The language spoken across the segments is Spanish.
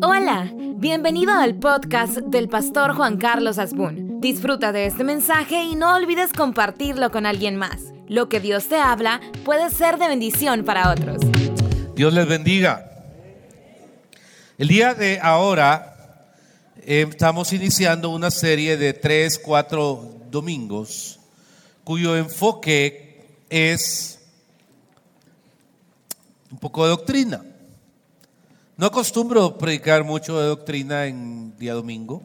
Hola, bienvenido al podcast del pastor Juan Carlos Asbun. Disfruta de este mensaje y no olvides compartirlo con alguien más. Lo que Dios te habla puede ser de bendición para otros. Dios les bendiga. El día de ahora eh, estamos iniciando una serie de tres, cuatro domingos cuyo enfoque es un poco de doctrina. No acostumbro predicar mucho de doctrina en día domingo.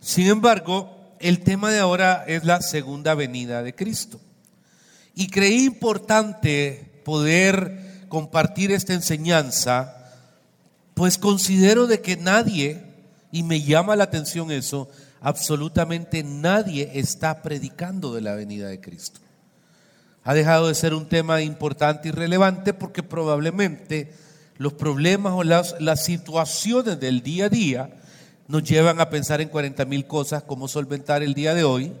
Sin embargo, el tema de ahora es la segunda venida de Cristo. Y creí importante poder compartir esta enseñanza, pues considero de que nadie, y me llama la atención eso, absolutamente nadie está predicando de la venida de Cristo. Ha dejado de ser un tema importante y relevante porque probablemente los problemas o las, situaciones del día a día nos llevan a pensar en 40 mil cosas, cómo solventar el día de hoy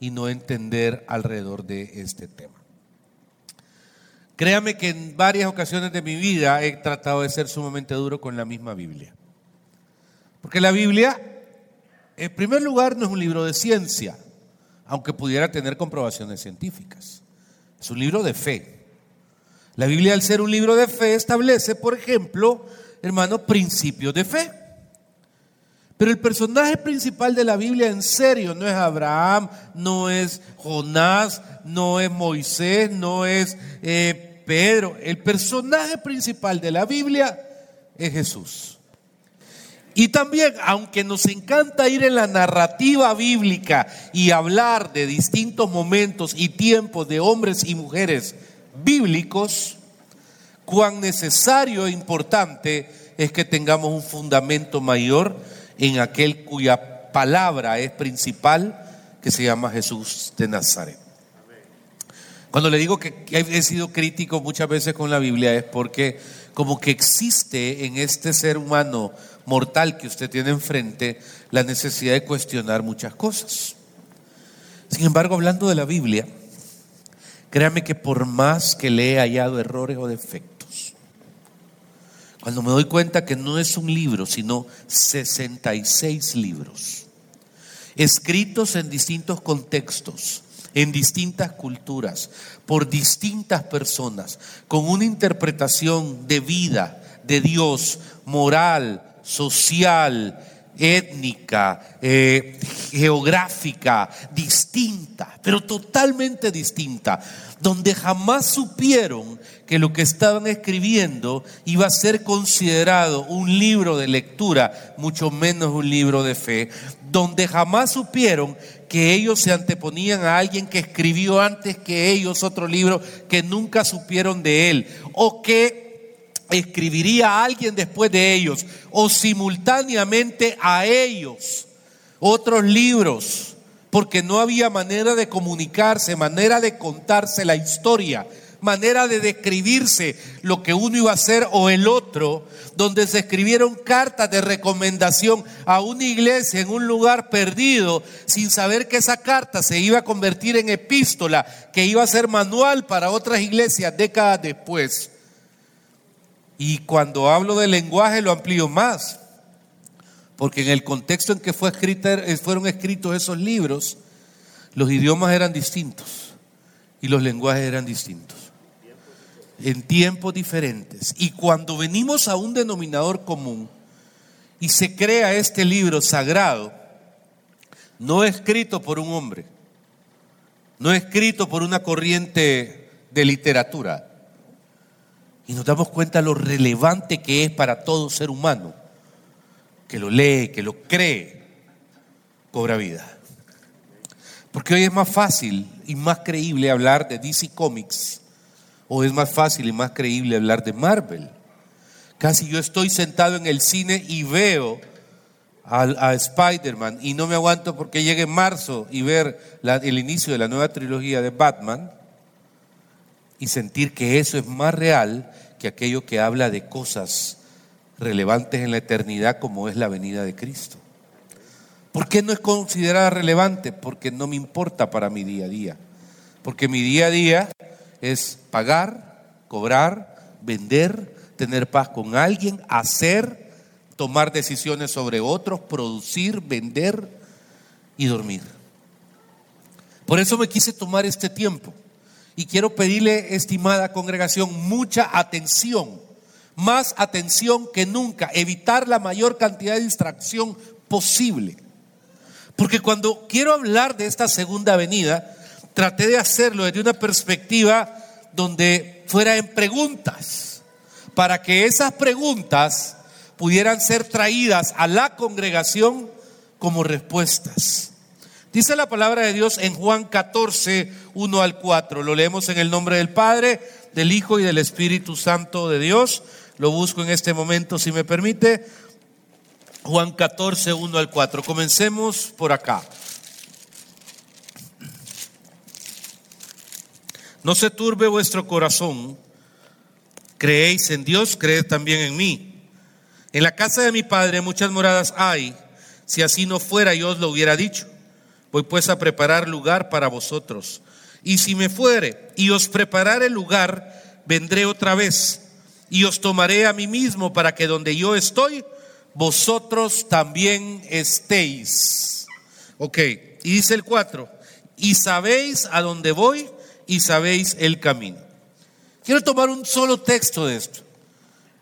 y no entender alrededor de este tema. Créame que en varias ocasiones de mi vida he tratado de ser sumamente duro con la misma Biblia. Porque la Biblia, en primer lugar, no es un libro de ciencia, aunque pudiera tener comprobaciones científicas. Es un libro de fe. La Biblia, al ser un libro de fe, establece, por ejemplo, hermano, principios de fe. Pero el personaje principal de la Biblia en serio no es Abraham, no es Jonás, no es Moisés, no es eh, Pedro. El personaje principal de la Biblia es Jesús. Y también, aunque nos encanta ir en la narrativa bíblica y hablar de distintos momentos y tiempos de hombres y mujeres bíblicos, cuán necesario e importante es que tengamos un fundamento mayor en aquel cuya palabra es principal, que se llama Jesús de Nazaret. Cuando le digo que he sido crítico muchas veces con la Biblia es porque como que existe en este ser humano mortal que usted tiene enfrente la necesidad de cuestionar muchas cosas. Sin embargo, hablando de la Biblia, Créame que por más que le he hallado errores o defectos, cuando me doy cuenta que no es un libro, sino 66 libros, escritos en distintos contextos, en distintas culturas, por distintas personas, con una interpretación de vida, de Dios, moral, social, étnica, eh, geográfica, distinta, pero totalmente distinta, donde jamás supieron que lo que estaban escribiendo iba a ser considerado un libro de lectura, mucho menos un libro de fe, donde jamás supieron que ellos se anteponían a alguien que escribió antes que ellos otro libro que nunca supieron de él, o que escribiría a alguien después de ellos o simultáneamente a ellos otros libros, porque no había manera de comunicarse, manera de contarse la historia, manera de describirse lo que uno iba a hacer o el otro, donde se escribieron cartas de recomendación a una iglesia en un lugar perdido, sin saber que esa carta se iba a convertir en epístola, que iba a ser manual para otras iglesias décadas después. Y cuando hablo de lenguaje lo amplío más, porque en el contexto en que fue escrita, eh, fueron escritos esos libros, los idiomas eran distintos y los lenguajes eran distintos, en tiempos diferentes. Y cuando venimos a un denominador común y se crea este libro sagrado, no escrito por un hombre, no escrito por una corriente de literatura, y nos damos cuenta lo relevante que es para todo ser humano, que lo lee, que lo cree, cobra vida. Porque hoy es más fácil y más creíble hablar de DC Comics, o es más fácil y más creíble hablar de Marvel. Casi yo estoy sentado en el cine y veo a, Spider-Man y no me aguanto porque llegue marzo y ver el inicio de la nueva trilogía de Batman y sentir que eso es más real que aquello que habla de cosas relevantes en la eternidad como es la venida de Cristo. ¿Por qué no es considerada relevante? Porque no me importa para mi día a día. Porque mi día a día es pagar, cobrar, vender, tener paz con alguien, hacer, tomar decisiones sobre otros, producir, vender y dormir. Por eso me quise tomar este tiempo y quiero pedirle, estimada congregación, mucha atención, más atención que nunca, evitar la mayor cantidad de distracción posible. Porque cuando quiero hablar de esta segunda venida, traté de hacerlo desde una perspectiva donde fuera en preguntas, para que esas preguntas pudieran ser traídas a la congregación como respuestas. Dice la palabra de Dios en Juan 14, 1 al 4. Lo leemos en el nombre del Padre, del Hijo y del Espíritu Santo de Dios. Lo busco en este momento, si me permite. Juan 14, 1 al 4. Comencemos por acá. No se turbe vuestro corazón. Creéis en Dios, creed también en mí. En la casa de mi Padre muchas moradas hay. Si así no fuera, yo os lo hubiera dicho. Voy pues a preparar lugar para vosotros. Y si me fuere y os preparare lugar, vendré otra vez y os tomaré a mí mismo para que donde yo estoy, vosotros también estéis. Ok, y dice el 4, y sabéis a dónde voy y sabéis el camino. Quiero tomar un solo texto de esto.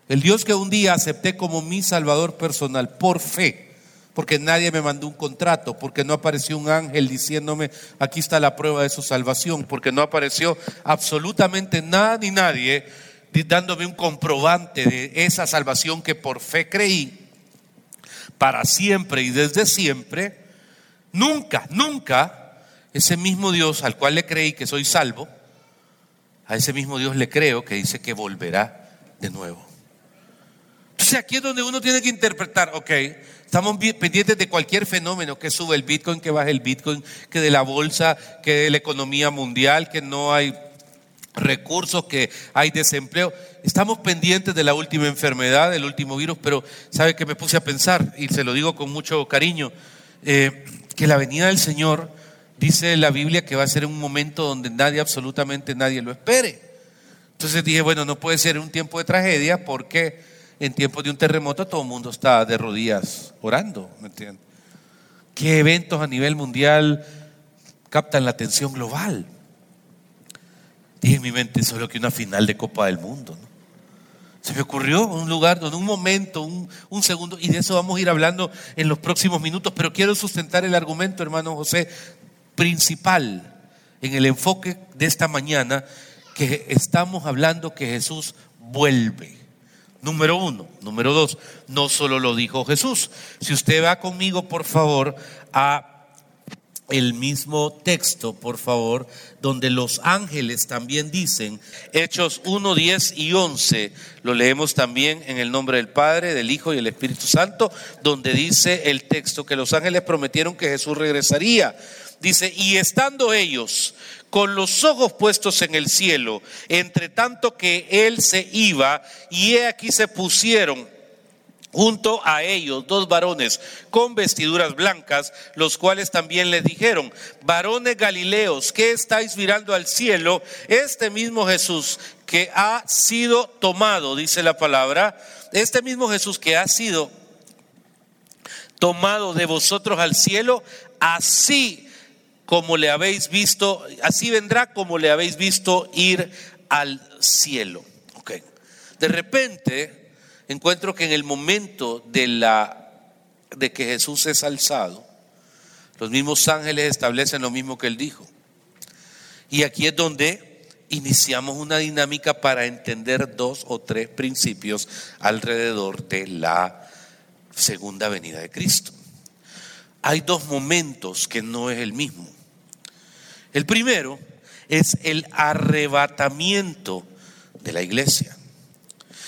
El Dios que un día acepté como mi Salvador personal por fe porque nadie me mandó un contrato, porque no apareció un ángel diciéndome, aquí está la prueba de su salvación, porque no apareció absolutamente nada ni nadie dándome un comprobante de esa salvación que por fe creí, para siempre y desde siempre, nunca, nunca, ese mismo Dios al cual le creí que soy salvo, a ese mismo Dios le creo que dice que volverá de nuevo. Entonces aquí es donde uno tiene que interpretar, ok, Estamos pendientes de cualquier fenómeno, que sube el Bitcoin, que baje el Bitcoin, que de la bolsa, que de la economía mundial, que no hay recursos, que hay desempleo. Estamos pendientes de la última enfermedad, del último virus, pero ¿sabe que me puse a pensar? Y se lo digo con mucho cariño, eh, que la venida del Señor, dice la Biblia, que va a ser un momento donde nadie, absolutamente nadie lo espere. Entonces dije, bueno, no puede ser un tiempo de tragedia porque en tiempos de un terremoto todo el mundo está de rodillas orando, ¿me entiendes? ¿Qué eventos a nivel mundial captan la atención global? Dije en mi mente, solo que una final de Copa del Mundo. Se me ocurrió un lugar donde un momento, un, segundo, y de eso vamos a ir hablando en los próximos minutos, pero quiero sustentar el argumento, hermano José, principal en el enfoque de esta mañana, que estamos hablando que Jesús vuelve. Número uno. Número dos, no solo lo dijo Jesús. Si usted va conmigo, por favor, a el mismo texto, por favor, donde los ángeles también dicen, Hechos 1, 10 y 11, lo leemos también en el nombre del Padre, del Hijo y del Espíritu Santo, donde dice el texto que los ángeles prometieron que Jesús regresaría. Dice, y estando ellos con los ojos puestos en el cielo, entre tanto que él se iba, y he aquí se pusieron junto a ellos dos varones con vestiduras blancas, los cuales también les dijeron, varones galileos, ¿qué estáis mirando al cielo? Este mismo Jesús que ha sido tomado, dice la palabra, este mismo Jesús que ha sido tomado de vosotros al cielo, así como le habéis visto, así vendrá como le habéis visto ir al cielo. Okay. De repente encuentro que en el momento de, la, de que Jesús es alzado, los mismos ángeles establecen lo mismo que él dijo. Y aquí es donde iniciamos una dinámica para entender dos o tres principios alrededor de la segunda venida de Cristo. Hay dos momentos que no es el mismo. El primero es el arrebatamiento de la iglesia.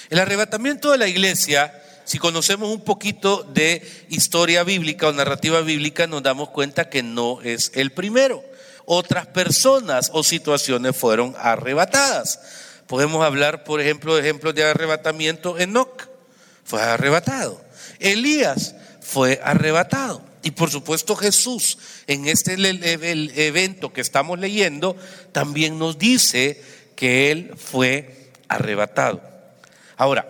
El arrebatamiento de la iglesia, si conocemos un poquito de historia bíblica o narrativa bíblica, nos damos cuenta que no es el primero. Otras personas o situaciones fueron arrebatadas. Podemos hablar, por ejemplo, de ejemplos de arrebatamiento. Enoch fue arrebatado. Elías fue arrebatado. Y por supuesto Jesús en este evento que estamos leyendo también nos dice que Él fue arrebatado. Ahora,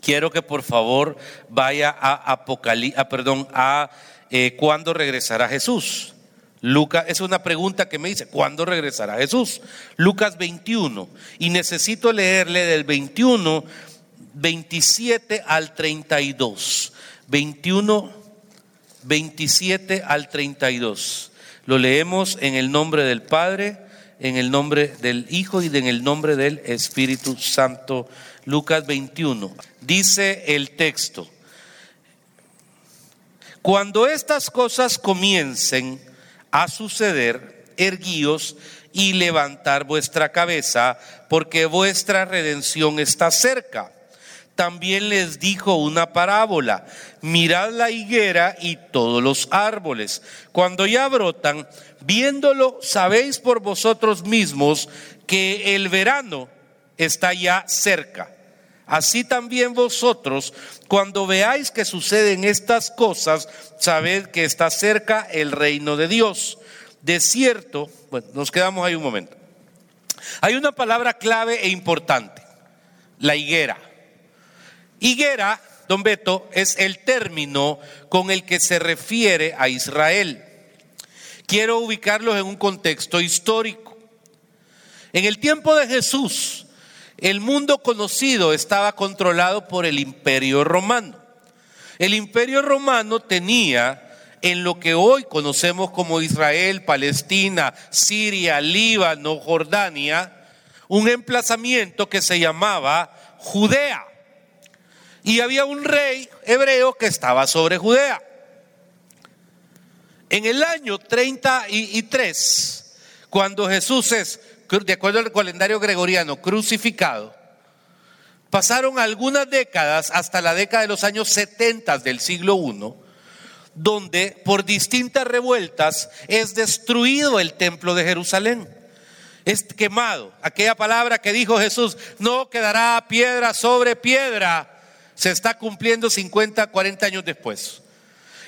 quiero que por favor vaya a Apocalipsis, perdón, a eh, cuándo regresará Jesús. Lucas, es una pregunta que me dice, ¿cuándo regresará Jesús? Lucas 21. Y necesito leerle del 21, 27 al 32. 21, 27 al 32. Lo leemos en el nombre del Padre, en el nombre del Hijo y en el nombre del Espíritu Santo. Lucas 21. Dice el texto, cuando estas cosas comiencen a suceder, erguíos y levantar vuestra cabeza, porque vuestra redención está cerca. También les dijo una parábola, mirad la higuera y todos los árboles. Cuando ya brotan, viéndolo, sabéis por vosotros mismos que el verano está ya cerca. Así también vosotros, cuando veáis que suceden estas cosas, sabed que está cerca el reino de Dios. De cierto, bueno, nos quedamos ahí un momento. Hay una palabra clave e importante, la higuera. Higuera, don Beto, es el término con el que se refiere a Israel. Quiero ubicarlos en un contexto histórico. En el tiempo de Jesús, el mundo conocido estaba controlado por el imperio romano. El imperio romano tenía en lo que hoy conocemos como Israel, Palestina, Siria, Líbano, Jordania, un emplazamiento que se llamaba Judea. Y había un rey hebreo que estaba sobre Judea. En el año 33, cuando Jesús es de acuerdo al calendario gregoriano, crucificado, pasaron algunas décadas hasta la década de los años 70 del siglo I, donde por distintas revueltas es destruido el templo de Jerusalén. Es quemado. Aquella palabra que dijo Jesús, no quedará piedra sobre piedra, se está cumpliendo 50, 40 años después.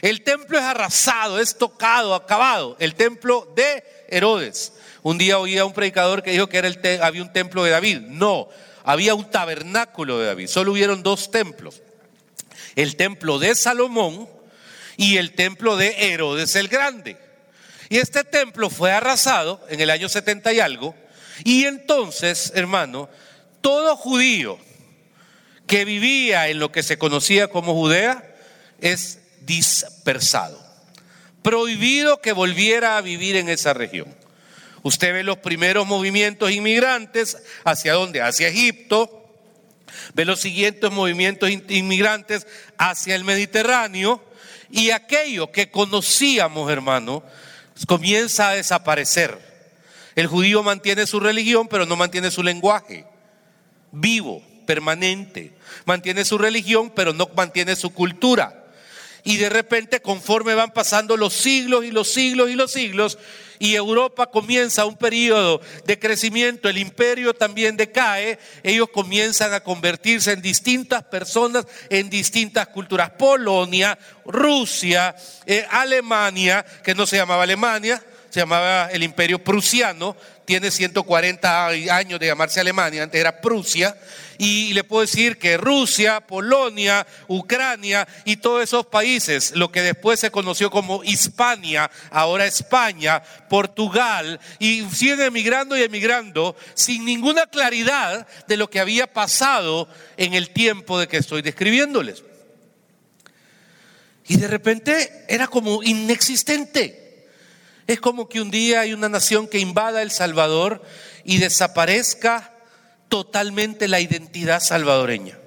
El templo es arrasado, es tocado, acabado. El templo de Herodes. Un día oía un predicador que dijo que era el había un templo de David. No, había un tabernáculo de David. Solo hubieron dos templos. El templo de Salomón y el templo de Herodes el Grande. Y este templo fue arrasado en el año 70 y algo. Y entonces, hermano, todo judío que vivía en lo que se conocía como Judea es dispersado. Prohibido que volviera a vivir en esa región. Usted ve los primeros movimientos inmigrantes, ¿hacia dónde? Hacia Egipto. Ve los siguientes movimientos inmigrantes hacia el Mediterráneo. Y aquello que conocíamos, hermano, comienza a desaparecer. El judío mantiene su religión, pero no mantiene su lenguaje. Vivo, permanente. Mantiene su religión, pero no mantiene su cultura. Y de repente, conforme van pasando los siglos y los siglos y los siglos, y Europa comienza un periodo de crecimiento, el imperio también decae, ellos comienzan a convertirse en distintas personas, en distintas culturas. Polonia, Rusia, eh, Alemania, que no se llamaba Alemania, se llamaba el imperio prusiano, tiene 140 años de llamarse Alemania, antes era Prusia, y le puedo decir que Rusia, Polonia, Ucrania y todos esos países, lo que después se conoció como Hispania, ahora España, Portugal, y siguen emigrando y emigrando sin ninguna claridad de lo que había pasado en el tiempo de que estoy describiéndoles. Y de repente era como inexistente. Es como que un día hay una nación que invada El Salvador y desaparezca totalmente la identidad salvadoreña.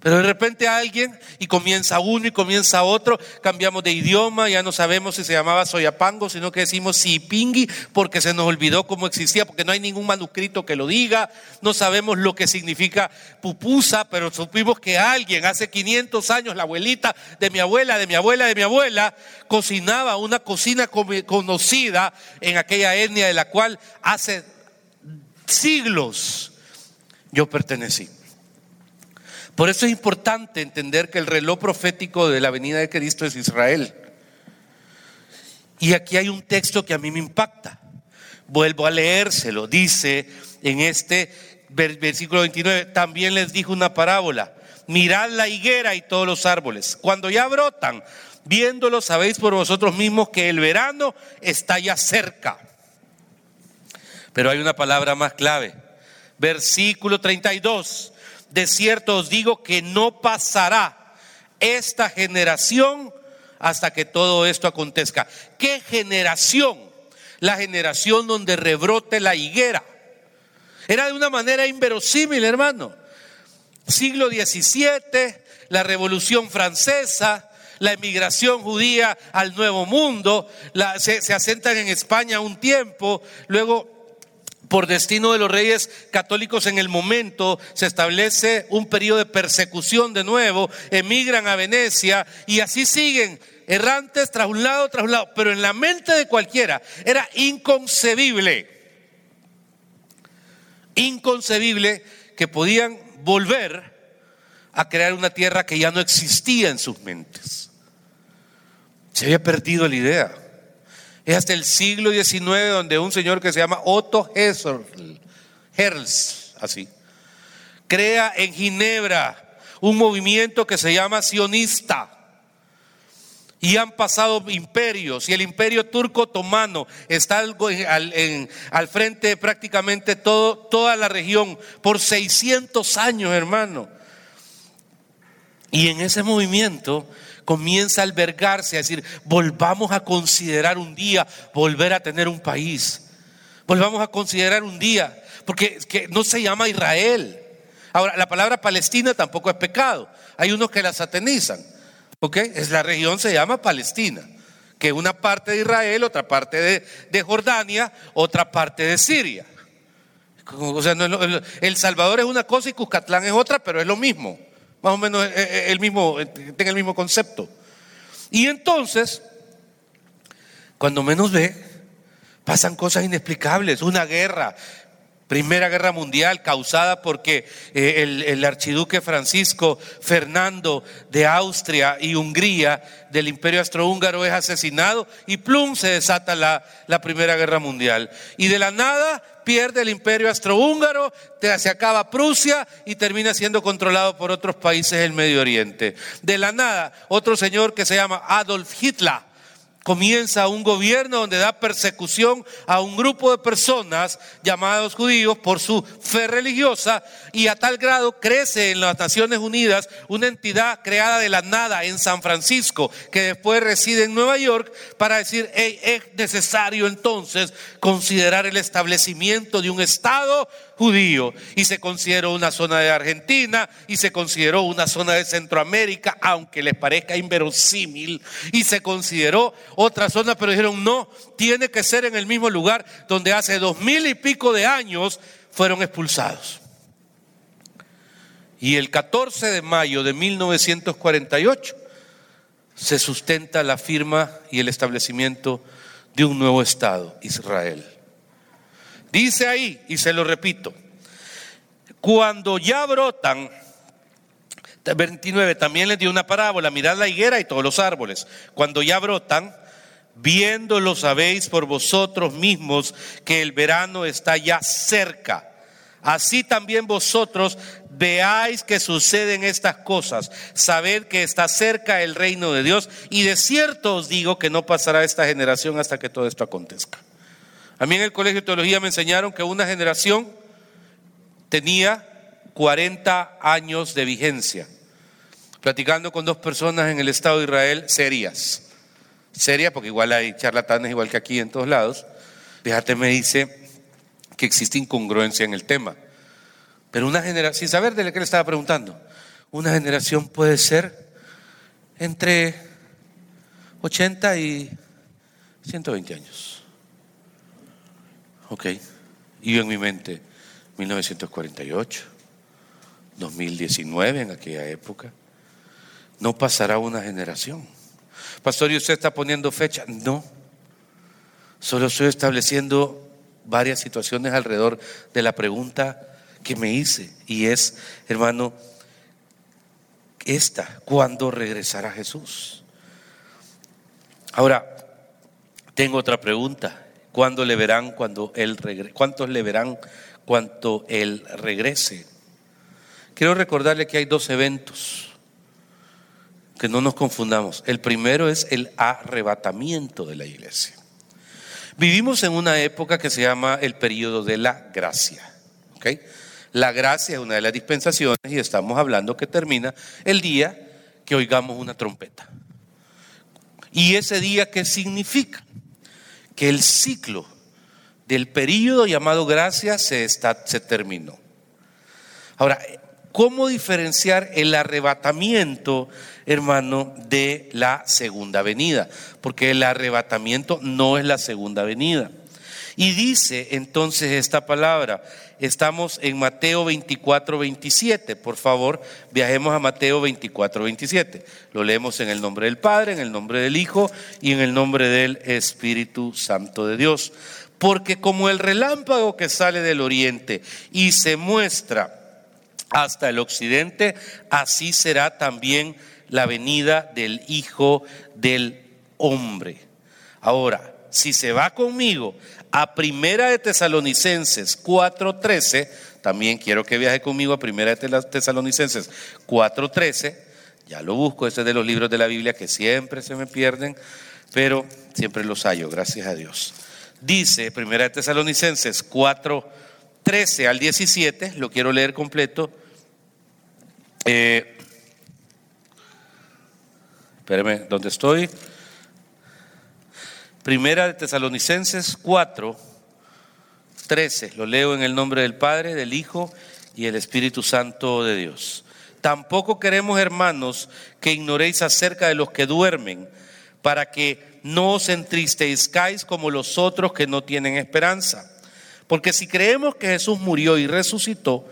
Pero de repente alguien y comienza uno y comienza otro, cambiamos de idioma, ya no sabemos si se llamaba Soyapango, sino que decimos Sipingui porque se nos olvidó cómo existía, porque no hay ningún manuscrito que lo diga, no sabemos lo que significa pupusa, pero supimos que alguien hace 500 años, la abuelita de mi abuela, de mi abuela, de mi abuela, cocinaba una cocina conocida en aquella etnia de la cual hace siglos yo pertenecí. Por eso es importante entender que el reloj profético de la venida de Cristo es Israel. Y aquí hay un texto que a mí me impacta. Vuelvo a leérselo. Dice en este versículo 29, también les dijo una parábola. mirad la higuera y todos los árboles. Cuando ya brotan, viéndolo sabéis por vosotros mismos que el verano está ya cerca. Pero hay una palabra más clave. Versículo 32. De cierto os digo que no pasará esta generación hasta que todo esto acontezca. ¿Qué generación? La generación donde rebrote la higuera. Era de una manera inverosímil, hermano. Siglo XVII, la Revolución Francesa, la emigración judía al Nuevo Mundo, se, se asentan en España un tiempo, luego por destino de los reyes católicos en el momento, se establece un periodo de persecución de nuevo, emigran a Venecia y así siguen errantes tras un lado, tras un lado, pero en la mente de cualquiera era inconcebible, inconcebible que podían volver a crear una tierra que ya no existía en sus mentes. Se había perdido la idea. Es hasta el siglo XIX donde un señor que se llama Otto Herz, así, crea en Ginebra un movimiento que se llama sionista. Y han pasado imperios y el imperio turco otomano está al, al frente de prácticamente todo, toda la región por 600 años, hermano. Y en ese movimiento comienza a albergarse, a decir, volvamos a considerar un día volver a tener un país. Volvamos a considerar un día, porque que no se llama Israel. Ahora, la palabra Palestina tampoco es pecado. Hay unos que la satanizan. ¿Ok? Es la región se llama Palestina, que una parte de Israel, otra parte de, Jordania, otra parte de Siria. O sea, el Salvador es una cosa y Cuscatlán es otra, pero es lo mismo. Más o menos el mismo, tenga el mismo concepto. Y entonces, cuando menos ve, pasan cosas inexplicables, una guerra, Primera Guerra Mundial causada porque eh, el, archiduque Francisco Fernando de Austria y Hungría del Imperio Austrohúngaro es asesinado y plum se desata la, la Primera Guerra Mundial. Y de la nada pierde el Imperio Austrohúngaro, se acaba Prusia y termina siendo controlado por otros países del Medio Oriente. De la nada, otro señor que se llama Adolf Hitler comienza un gobierno donde da persecución a un grupo de personas llamados judíos por su fe religiosa y a tal grado crece en las Naciones Unidas una entidad creada de la nada en San Francisco que después reside en Nueva York para decir es necesario entonces considerar el establecimiento de un Estado judío y se consideró una zona de Argentina y se consideró una zona de Centroamérica, aunque les parezca inverosímil, y se consideró otra zona, pero dijeron no, tiene que ser en el mismo lugar donde hace dos mil y pico de años fueron expulsados. Y el 14 de mayo de 1948 se sustenta la firma y el establecimiento de un nuevo Estado, Israel. Dice ahí, y se lo repito, cuando ya brotan, 29, también les dio una parábola, mirad la higuera y todos los árboles. Cuando ya brotan, viéndolo sabéis por vosotros mismos que el verano está ya cerca. Así también vosotros veáis que suceden estas cosas. Sabed que está cerca el reino de Dios y de cierto os digo que no pasará esta generación hasta que todo esto acontezca. A mí en el colegio de teología me enseñaron que una generación tenía 40 años de vigencia. Platicando con dos personas en el Estado de Israel serias. Serias porque igual hay charlatanes igual que aquí en todos lados. Fíjate, me dice que existe incongruencia en el tema. Pero una generación, sin saber de qué le estaba preguntando, una generación puede ser entre 80 y 120 años. Ok. Y yo en mi mente, 1948, 2019 en aquella época. No pasará una generación. Pastor, ¿y usted está poniendo fecha? No. Solo estoy estableciendo varias situaciones alrededor de la pregunta que me hice. Y es, hermano, esta, ¿cuándo regresará Jesús? Ahora, tengo otra pregunta. ¿Cuándo le verán cuando él regrese? ¿Cuántos le verán cuando él regrese? quiero recordarle que hay dos eventos, que no nos confundamos. El primero es el arrebatamiento de la iglesia. Vivimos en una época que se llama el periodo de la gracia. La gracia es una de las dispensaciones y estamos hablando que termina el día que oigamos una trompeta. ¿Y ese día qué significa? Que el ciclo del periodo llamado gracia se, está, se terminó. Ahora, ¿cómo diferenciar el arrebatamiento, hermano, de la segunda venida? Porque el arrebatamiento no es la segunda venida. Y dice entonces esta palabra, estamos en Mateo 24, 27. Por favor, viajemos a Mateo 24, 27. Lo leemos en el nombre del Padre, en el nombre del Hijo y en el nombre del Espíritu Santo de Dios. Porque como el relámpago que sale del oriente y se muestra hasta el occidente, así será también la venida del Hijo del Hombre. Ahora, si se va conmigo a Primera de Tesalonicenses 4:13, también quiero que viaje conmigo a Primera de Tesalonicenses 4:13, ya lo busco, ese es de los libros de la Biblia que siempre se me pierden, pero siempre los hallo, gracias a Dios. Dice Primera de Tesalonicenses 4:13 al 17, lo quiero leer completo. Eh, ¿dónde estoy? Primera de Tesalonicenses 4, 13. Lo leo en el nombre del Padre, del Hijo y el Espíritu Santo de Dios. Tampoco queremos, hermanos, que ignoréis acerca de los que duermen, para que no os entristezcáis como los otros que no tienen esperanza. Porque si creemos que Jesús murió y resucitó,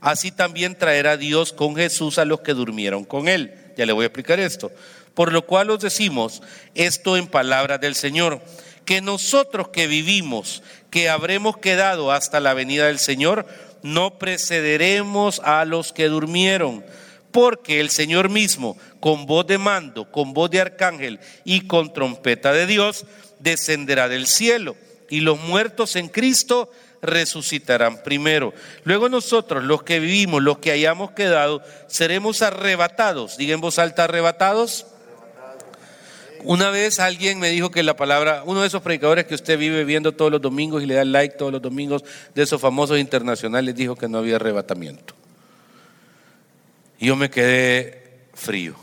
así también traerá Dios con Jesús a los que durmieron con él. Ya le voy a explicar esto. Por lo cual os decimos esto en palabras del Señor, que nosotros que vivimos, que habremos quedado hasta la venida del Señor, no precederemos a los que durmieron, porque el Señor mismo, con voz de mando, con voz de arcángel y con trompeta de Dios, descenderá del cielo, y los muertos en Cristo resucitarán primero. Luego nosotros, los que vivimos, los que hayamos quedado, seremos arrebatados. Diga en voz alta, arrebatados una vez alguien me dijo que la palabra, uno de esos predicadores que usted vive viendo todos los domingos y le da like todos los domingos, de esos famosos internacionales, dijo que no había arrebatamiento. Yo me quedé frío.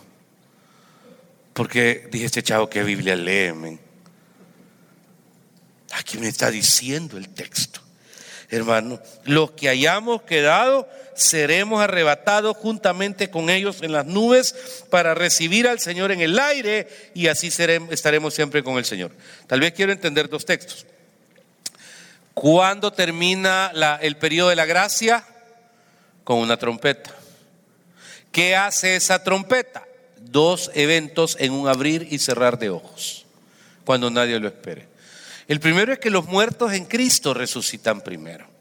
Porque dije, este chavo, ¿qué Biblia lee, Aquí me está diciendo el texto hermano. Los que hayamos quedado seremos arrebatados juntamente con ellos en las nubes para recibir al Señor en el aire y así estaremos siempre con el Señor. Tal vez quiero entender dos textos. ¿Cuándo termina el periodo de la gracia? Con una trompeta. ¿Qué hace esa trompeta? Dos eventos en un abrir y cerrar de ojos, cuando nadie lo espere. El primero es que los muertos en Cristo resucitan primero.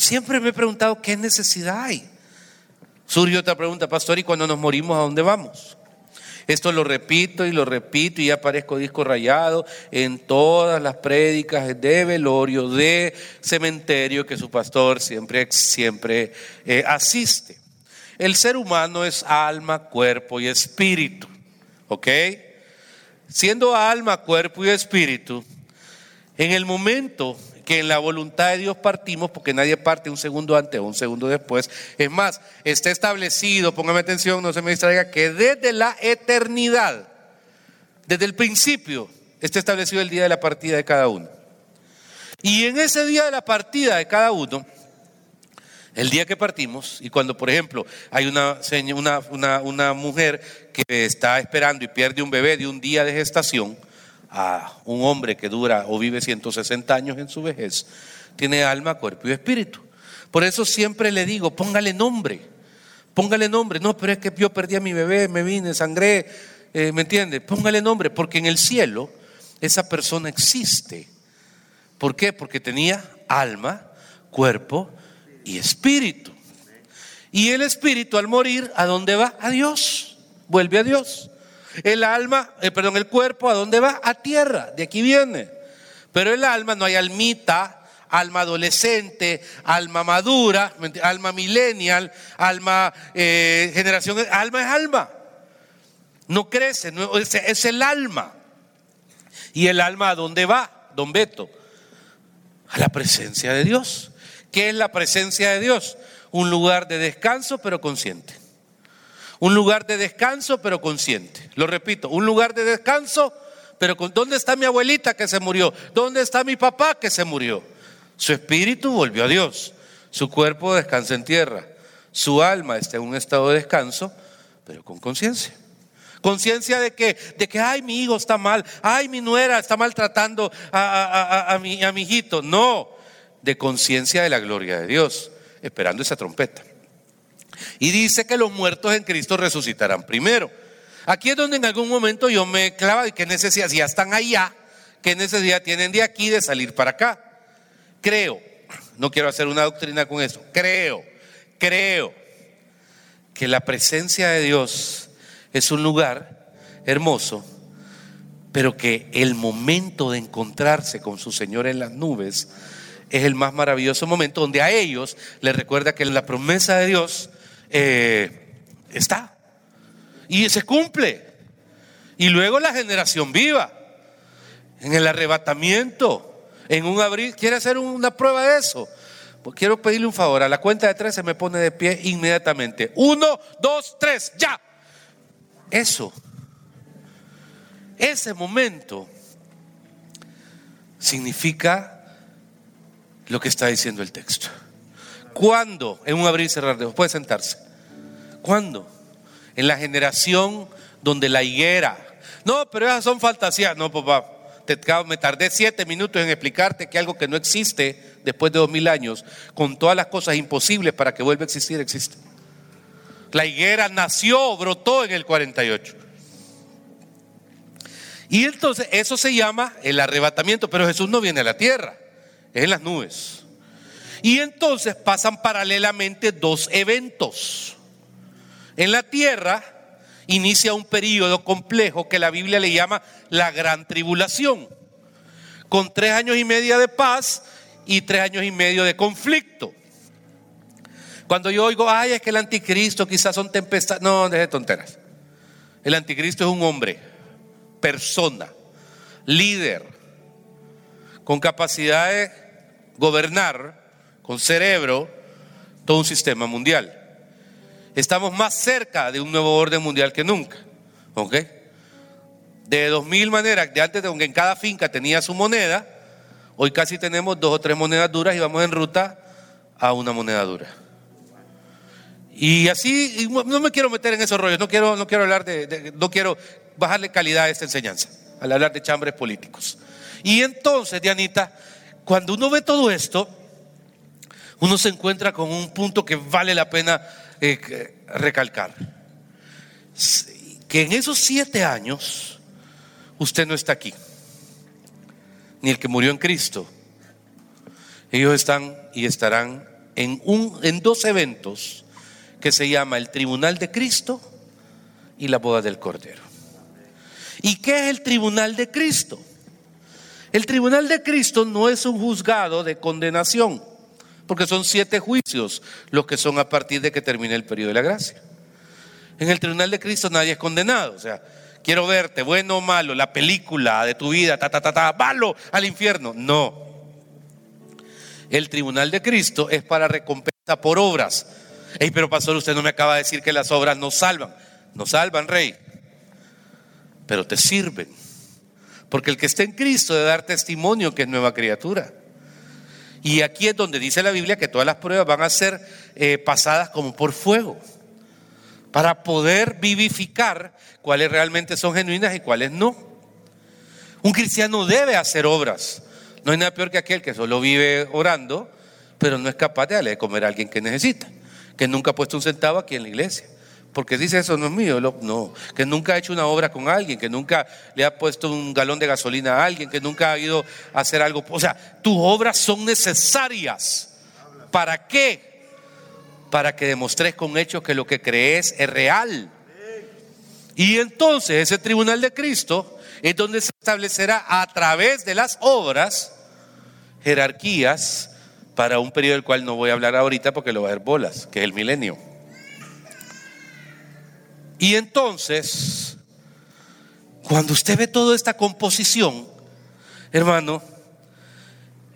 Siempre me he preguntado qué necesidad hay. Surgió otra pregunta, pastor, ¿y cuando nos morimos a dónde vamos? Esto lo repito y lo repito y ya parezco disco rayado en todas las prédicas de velorio, de cementerio que su pastor siempre, siempre eh, asiste. El ser humano es alma, cuerpo y espíritu. ¿Ok? Siendo alma, cuerpo y espíritu, en el momento que en la voluntad de Dios partimos, porque nadie parte un segundo antes o un segundo después, es más, está establecido, póngame atención, no se me distraiga, que desde la eternidad, desde el principio, está establecido el día de la partida de cada uno. Y en ese día de la partida de cada uno, el día que partimos, y cuando, por ejemplo, hay una, una, una mujer que está esperando y pierde un bebé de un día de gestación, a un hombre que dura o vive 160 años en su vejez, tiene alma, cuerpo y espíritu. Por eso siempre le digo, póngale nombre, póngale nombre. No, pero es que yo perdí a mi bebé, me vine, sangré, eh, ¿me entiende? Póngale nombre, porque en el cielo esa persona existe. ¿Por qué? Porque tenía alma, cuerpo y espíritu. Y el espíritu al morir, ¿a dónde va? A Dios. Vuelve a Dios. El alma, eh, perdón, el cuerpo, ¿a dónde va? A tierra, de aquí viene. Pero el alma no hay almita, alma adolescente, alma madura, alma millennial, alma eh, generación, alma es alma. No crece, es, el alma. ¿Y el alma a dónde va, don Beto? A la presencia de Dios. ¿Qué es la presencia de Dios? Un lugar de descanso pero consciente. Un lugar de descanso pero consciente. Lo repito, un lugar de descanso pero ¿dónde está mi abuelita que se murió? ¿Dónde está mi papá que se murió? Su espíritu volvió a Dios. Su cuerpo descansa en tierra. Su alma está en un estado de descanso, pero con conciencia. Conciencia de que, de que, ay, mi hijo está mal, ay, mi nuera está maltratando a, a, mi, a mi hijito. No, de conciencia de la gloria de Dios, esperando esa trompeta. Y dice que los muertos en Cristo resucitarán primero. Aquí es donde en algún momento yo me clava de qué necesidad, si ya están allá, qué necesidad tienen de aquí de salir para acá. Creo, no quiero hacer una doctrina con eso, creo, creo que la presencia de Dios es un lugar hermoso, pero que el momento de encontrarse con su Señor en las nubes es el más maravilloso momento donde a ellos les recuerda que la promesa de Dios eh, está y se cumple. Y luego la generación viva, en el arrebatamiento, en un abril. ¿Quiere hacer una prueba de eso? Pues quiero pedirle un favor. A la cuenta de tres se me pone de pie inmediatamente. Uno, dos, tres, ya. Eso, ese momento significa lo que está diciendo el texto. ¿Cuándo? En un abrir y cerrar de ojos. Puede sentarse. ¿Cuándo? En la generación donde la higuera. No, pero esas son fantasías. No, papá. me tardé siete minutos en explicarte que algo que no existe después de dos mil años, con todas las cosas imposibles para que vuelva a existir, existe. La higuera nació, brotó en el 48. Y entonces eso se llama el arrebatamiento, pero Jesús no viene a la tierra, es en las nubes. Y entonces pasan paralelamente dos eventos. En la tierra inicia un periodo complejo que la Biblia le llama la gran tribulación, con tres años y medio de paz y tres años y medio de conflicto. Cuando yo oigo, ay, es que el anticristo quizás son tempestades. No, deje tonteras. El anticristo es un hombre, persona, líder, con capacidad de gobernar, con cerebro, todo un sistema mundial. Estamos más cerca de un nuevo orden mundial que nunca. ¿Ok? De dos mil maneras, de antes de que en cada finca tenía su moneda, hoy casi tenemos dos o tres monedas duras y vamos en ruta a una moneda dura. Y así, no me quiero meter en esos rollos, no quiero, no quiero hablar de, no quiero bajarle calidad a esta enseñanza, al hablar de chambres políticos. Y entonces, Dianita, cuando uno ve todo esto, uno se encuentra con un punto que vale la pena eh, recalcar. Que en esos siete años usted no está aquí, ni el que murió en Cristo. Ellos están y estarán en, un, en dos eventos que se llama el Tribunal de Cristo y la boda del Cordero. ¿Y qué es el Tribunal de Cristo? El Tribunal de Cristo no es un juzgado de condenación, porque son siete juicios los que son a partir de que termine el periodo de la gracia. En el Tribunal de Cristo nadie es condenado, o sea, quiero verte, bueno o malo, la película de tu vida, ta, ta, ta, ta, malo al infierno. No. El Tribunal de Cristo es para recompensa por obras pero pastor, usted no me acaba de decir que las obras no salvan. No salvan, rey. Pero te sirven. Porque el que está en Cristo debe dar testimonio que es nueva criatura. Y aquí es donde dice la Biblia que todas las pruebas van a ser eh, pasadas como por fuego. Para poder vivificar cuáles realmente son genuinas y cuáles no. Un cristiano debe hacer obras. No hay nada peor que aquel que solo vive orando, pero no es capaz de darle de comer a alguien que necesita que nunca ha puesto un centavo aquí en la iglesia. Porque dice eso no es mío, no, que nunca ha hecho una obra con alguien, que nunca le ha puesto un galón de gasolina a alguien, que nunca ha ido a hacer algo. O sea, tus obras son necesarias. ¿Para qué? Para que demostres con hechos que lo que crees es real. Y entonces ese tribunal de Cristo es donde se establecerá a través de las obras jerarquías para un periodo del cual no voy a hablar ahorita porque lo va a dar bolas, que es el milenio. Y entonces, cuando usted ve toda esta composición, hermano,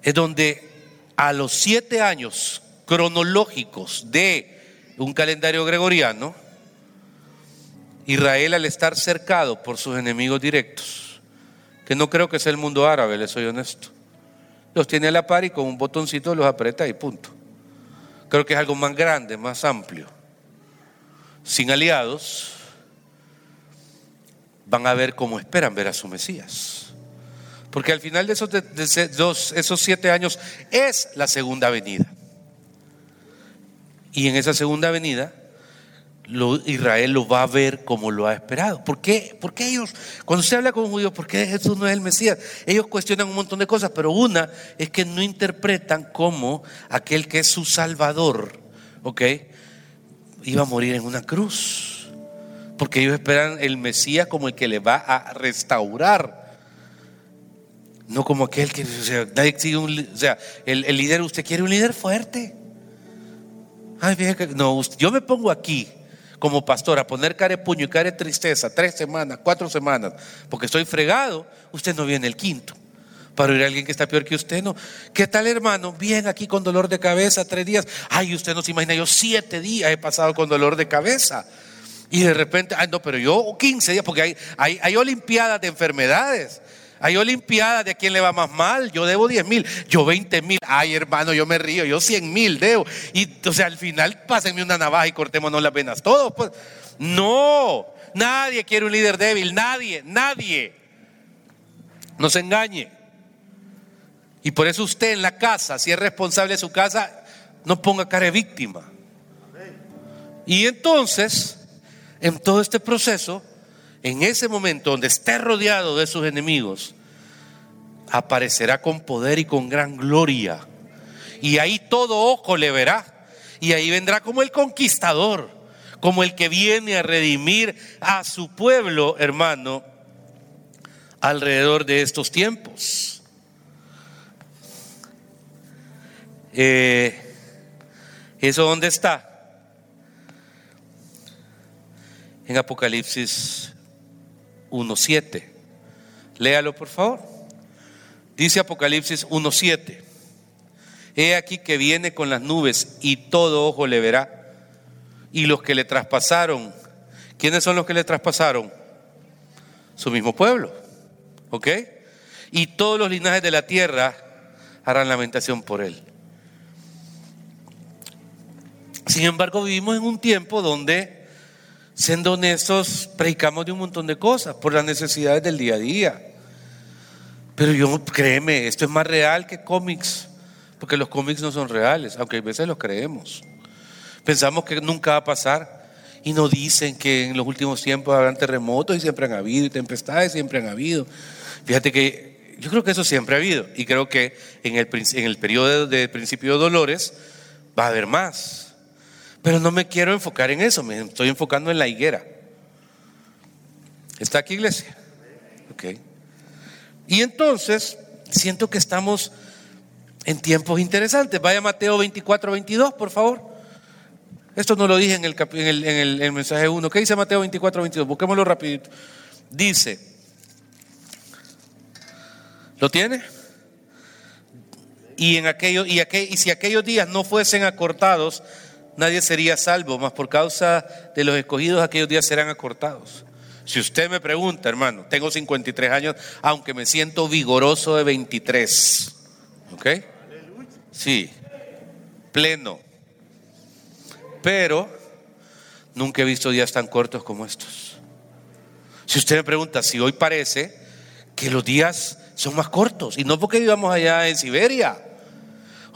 es donde a los siete años cronológicos de un calendario gregoriano, Israel al estar cercado por sus enemigos directos, que no creo que sea el mundo árabe, le soy honesto, los tiene a la par y con un botoncito los aprieta y punto. Creo que es algo más grande, más amplio. Sin aliados, van a ver cómo esperan ver a su Mesías. Porque al final de esos, esos siete años es la segunda venida. Y en esa segunda venida, Israel lo va a ver como lo ha esperado. ¿Por qué? Porque ellos, cuando se habla con judíos, ¿por qué Jesús no es el Mesías? Ellos cuestionan un montón de cosas, pero una es que no interpretan como aquel que es su Salvador, ¿ok? Iba a morir en una cruz. Porque ellos esperan el Mesías como el que le va a restaurar. No como aquel que, o sea, o sea el, el líder, usted quiere un líder fuerte no, yo me pongo aquí como pastor a poner care puño y care tristeza tres semanas, cuatro semanas, porque estoy fregado, usted no viene el quinto. Para oír a alguien que está peor que usted, no. ¿Qué tal, hermano? Bien, aquí con dolor de cabeza, tres días. Ay, usted no se imagina, yo siete días he pasado con dolor de cabeza. Y de repente, ay, no, pero yo 15 días, porque hay, hay, hay olimpiadas de enfermedades. Hay Olimpiadas de a quién le va más mal. Yo debo 10 mil, yo 20 mil. Ay, hermano, yo me río, yo 100 mil debo. Y entonces al final pásenme una navaja y cortémonos las venas todos. Pues. No, nadie quiere un líder débil, nadie, nadie. No se engañe. Y por eso usted en la casa, si es responsable de su casa, no ponga cara de víctima. Y entonces, en todo este proceso, en ese momento donde esté rodeado de sus enemigos, aparecerá con poder y con gran gloria. Y ahí todo ojo le verá. Y ahí vendrá como el conquistador, como el que viene a redimir a su pueblo, hermano, alrededor de estos tiempos. Eh, ¿Eso dónde está? En Apocalipsis 1.7. Léalo por favor. Dice Apocalipsis 1.7. He aquí que viene con las nubes y todo ojo le verá. Y los que le traspasaron, ¿quiénes son los que le traspasaron? Su mismo pueblo. ¿Ok? Y todos los linajes de la tierra harán lamentación por él. Sin embargo, vivimos en un tiempo donde siendo honestos, predicamos de un montón de cosas por las necesidades del día a día. Pero yo, créeme, esto es más real que cómics, porque los cómics no son reales, aunque a veces los creemos. Pensamos que nunca va a pasar y nos dicen que en los últimos tiempos habrán terremotos y siempre han habido, y tempestades siempre han habido. Fíjate que yo creo que eso siempre ha habido y creo que en el, en el periodo de principio de dolores va a haber más. Pero no me quiero enfocar en eso, me estoy enfocando en la higuera. ¿Está aquí, iglesia? Ok. Y entonces, siento que estamos en tiempos interesantes. Vaya Mateo 24, 22, por favor. Esto no lo dije en el, en el, mensaje 1. ¿Qué dice Mateo 24, 22? Busquémoslo rapidito. Dice, ¿lo tiene? Y, en y si aquellos días no fuesen acortados, nadie sería salvo, más por causa de los escogidos aquellos días serán acortados. Si usted me pregunta, hermano, tengo 53 años, aunque me siento vigoroso de 23. ¿Ok? Sí, pleno. Pero nunca he visto días tan cortos como estos. Si usted me pregunta si hoy parece que los días son más cortos, y no porque vivamos allá en Siberia,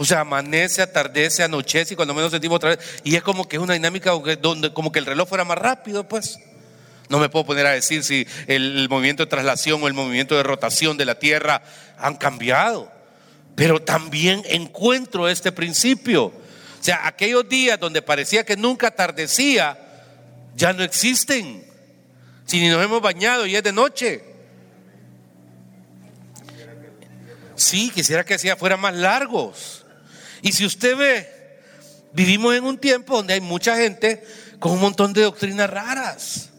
o sea, amanece, atardece, anochece y cuando menos sentimos otra vez. Y es como que es una dinámica donde como que el reloj fuera más rápido, pues. No me puedo poner a decir si el, movimiento de traslación o el movimiento de rotación de la Tierra han cambiado. Pero también encuentro este principio. O sea, aquellos días donde parecía que nunca atardecía, ya no existen. Si ni nos hemos bañado y es de noche. Sí, quisiera que sea fueran más largos. Y si usted ve, vivimos en un tiempo donde hay mucha gente con un montón de doctrinas raras.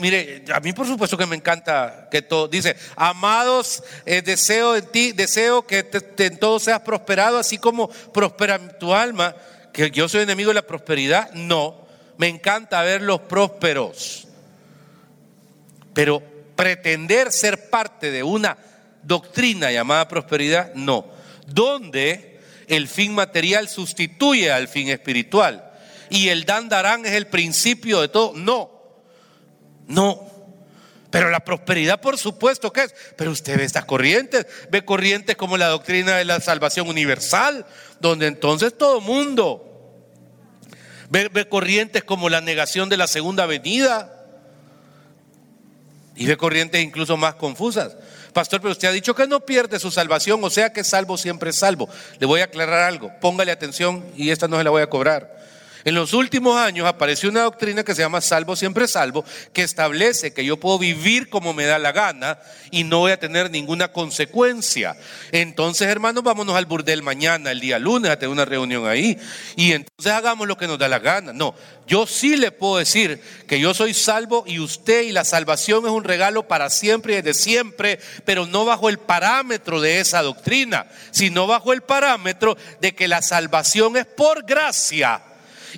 mire, a mí por supuesto que me encanta que todo, dice, amados, eh, deseo en ti, deseo que en todo seas prosperado, así como prospera tu alma, que yo soy enemigo de la prosperidad, no, me encanta verlos prósperos. Pero pretender ser parte de una doctrina llamada prosperidad, no. Donde el fin material sustituye al fin espiritual y el dan darán es el principio de todo. No, no. Pero la prosperidad, por supuesto que es. Pero usted ve estas corrientes, ve corrientes como la doctrina de la salvación universal, donde entonces todo mundo ve, ve corrientes como la negación de la segunda venida. Y ve corrientes incluso más confusas. Pastor, pero usted ha dicho que no pierde su salvación, o sea que salvo siempre es salvo. Le voy a aclarar algo, póngale atención y esta no se la voy a cobrar. En los últimos años apareció una doctrina que se llama salvo siempre salvo, que establece que yo puedo vivir como me da la gana y no voy a tener ninguna consecuencia. Entonces, hermanos, vámonos al burdel mañana, el día lunes, a tener una reunión ahí. Y entonces hagamos lo que nos da la gana. No, yo sí le puedo decir que yo soy salvo y usted y la salvación es un regalo para siempre y desde siempre, pero no bajo el parámetro de esa doctrina, sino bajo el parámetro de que la salvación es por gracia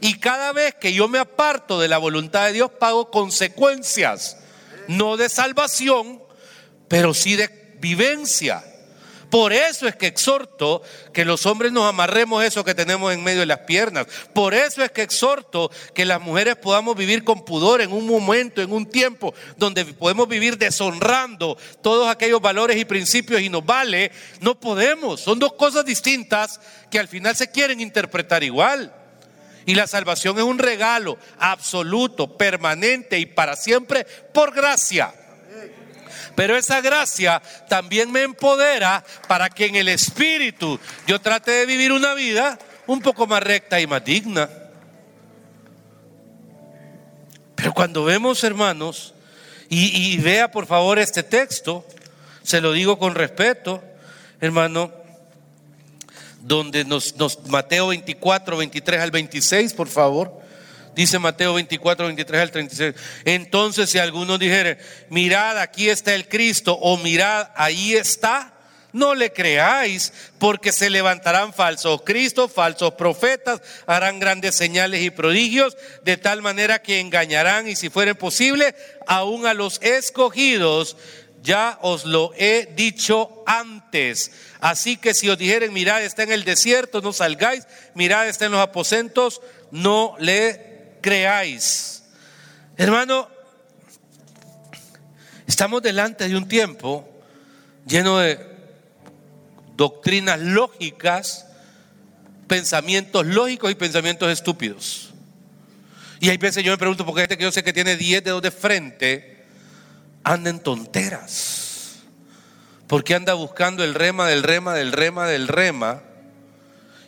y cada vez que yo me aparto de la voluntad de Dios, pago consecuencias, no de salvación, pero sí de vivencia. Por eso es que exhorto que los hombres nos amarremos eso que tenemos en medio de las piernas. Por eso es que exhorto que las mujeres podamos vivir con pudor en un momento, en un tiempo donde podemos vivir deshonrando todos aquellos valores y principios y nos vale. No podemos. Son dos cosas distintas que al final se quieren interpretar igual. Y la salvación es un regalo absoluto, permanente y para siempre por gracia. Pero esa gracia también me empodera para que en el Espíritu yo trate de vivir una vida un poco más recta y más digna. Pero cuando vemos, hermanos, y, y vea por favor este texto, se lo digo con respeto, hermano, donde nos, Mateo 24, 23 al 26, por favor. Dice Mateo 24, 23 al 36. Entonces, si alguno dijere, mirad, aquí está el Cristo, o mirad, ahí está, no le creáis, porque se levantarán falsos Cristos, falsos profetas, harán grandes señales y prodigios, de tal manera que engañarán, y si fuere posible, aún a los escogidos ya os lo he dicho antes. Así que si os dijeren, mirad, está en el desierto, no salgáis, mirad, está en los aposentos, no le creáis. Hermano, estamos delante de un tiempo lleno de doctrinas lógicas, pensamientos lógicos y pensamientos estúpidos. Y hay veces yo me pregunto, porque este que yo sé que tiene 10 dedos de frente, anda en tonteras. Porque anda buscando el rema del rema del rema del rema.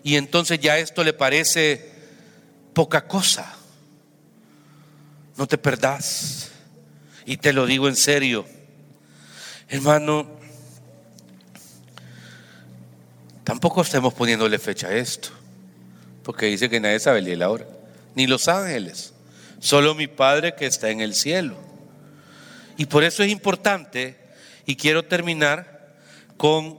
Y entonces ya esto le parece poca cosa. No te perdás. Y te lo digo en serio. Hermano, tampoco estemos poniéndole fecha a esto. Porque dice que nadie sabe el la hora. Ni los ángeles. Solo mi Padre que está en el cielo. Y por eso es importante, y quiero terminar con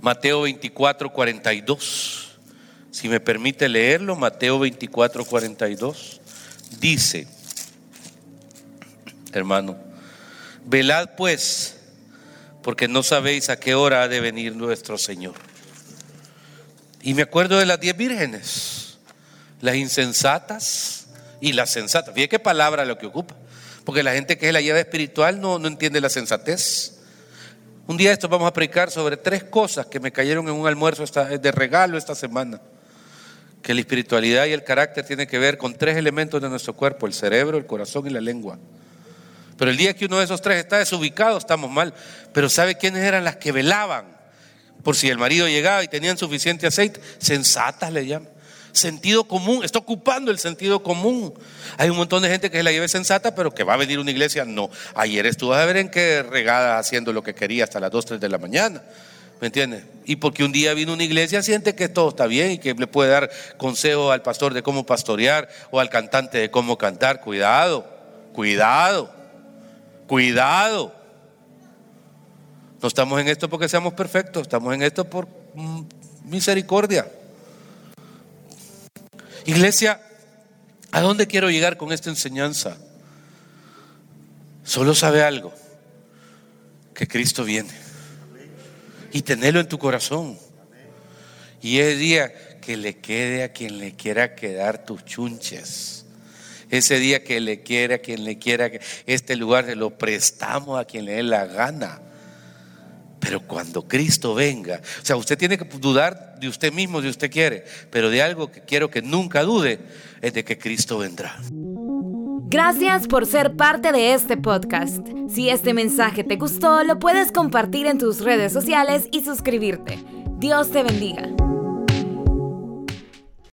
Mateo 24, 42. Si me permite leerlo, Mateo 24, 42. Dice, hermano, velad pues, porque no sabéis a qué hora ha de venir nuestro Señor. Y me acuerdo de las diez vírgenes, las insensatas y las sensatas. Fíjate qué palabra lo que ocupa. Porque la gente que es la llave espiritual no, no entiende la sensatez. Un día esto vamos a predicar sobre tres cosas que me cayeron en un almuerzo de regalo esta semana. Que la espiritualidad y el carácter tienen que ver con tres elementos de nuestro cuerpo, el cerebro, el corazón y la lengua. Pero el día que uno de esos tres está desubicado, estamos mal. Pero ¿sabe quiénes eran las que velaban? Por si el marido llegaba y tenían suficiente aceite, sensatas le llaman. Sentido común, está ocupando el sentido común. Hay un montón de gente que se la lleve sensata, pero que va a venir una iglesia. No, ayer estuvo a ver en qué regada haciendo lo que quería hasta las 2, 3 de la mañana. ¿Me entiendes? Y porque un día vino una iglesia, siente que todo está bien y que le puede dar consejo al pastor de cómo pastorear o al cantante de cómo cantar. Cuidado, cuidado, cuidado. No estamos en esto porque seamos perfectos, estamos en esto por mm, misericordia. Iglesia, ¿a dónde quiero llegar con esta enseñanza? Solo sabe algo, que Cristo viene y tenerlo en tu corazón. Y ese día que le quede a quien le quiera quedar tus chunches. Ese día que le quiera a quien le quiera, este lugar se lo prestamos a quien le dé la gana. Pero cuando Cristo venga, o sea, usted tiene que dudar de usted mismo si usted quiere, pero de algo que quiero que nunca dude es de que Cristo vendrá. Gracias por ser parte de este podcast. Si este mensaje te gustó, lo puedes compartir en tus redes sociales y suscribirte. Dios te bendiga.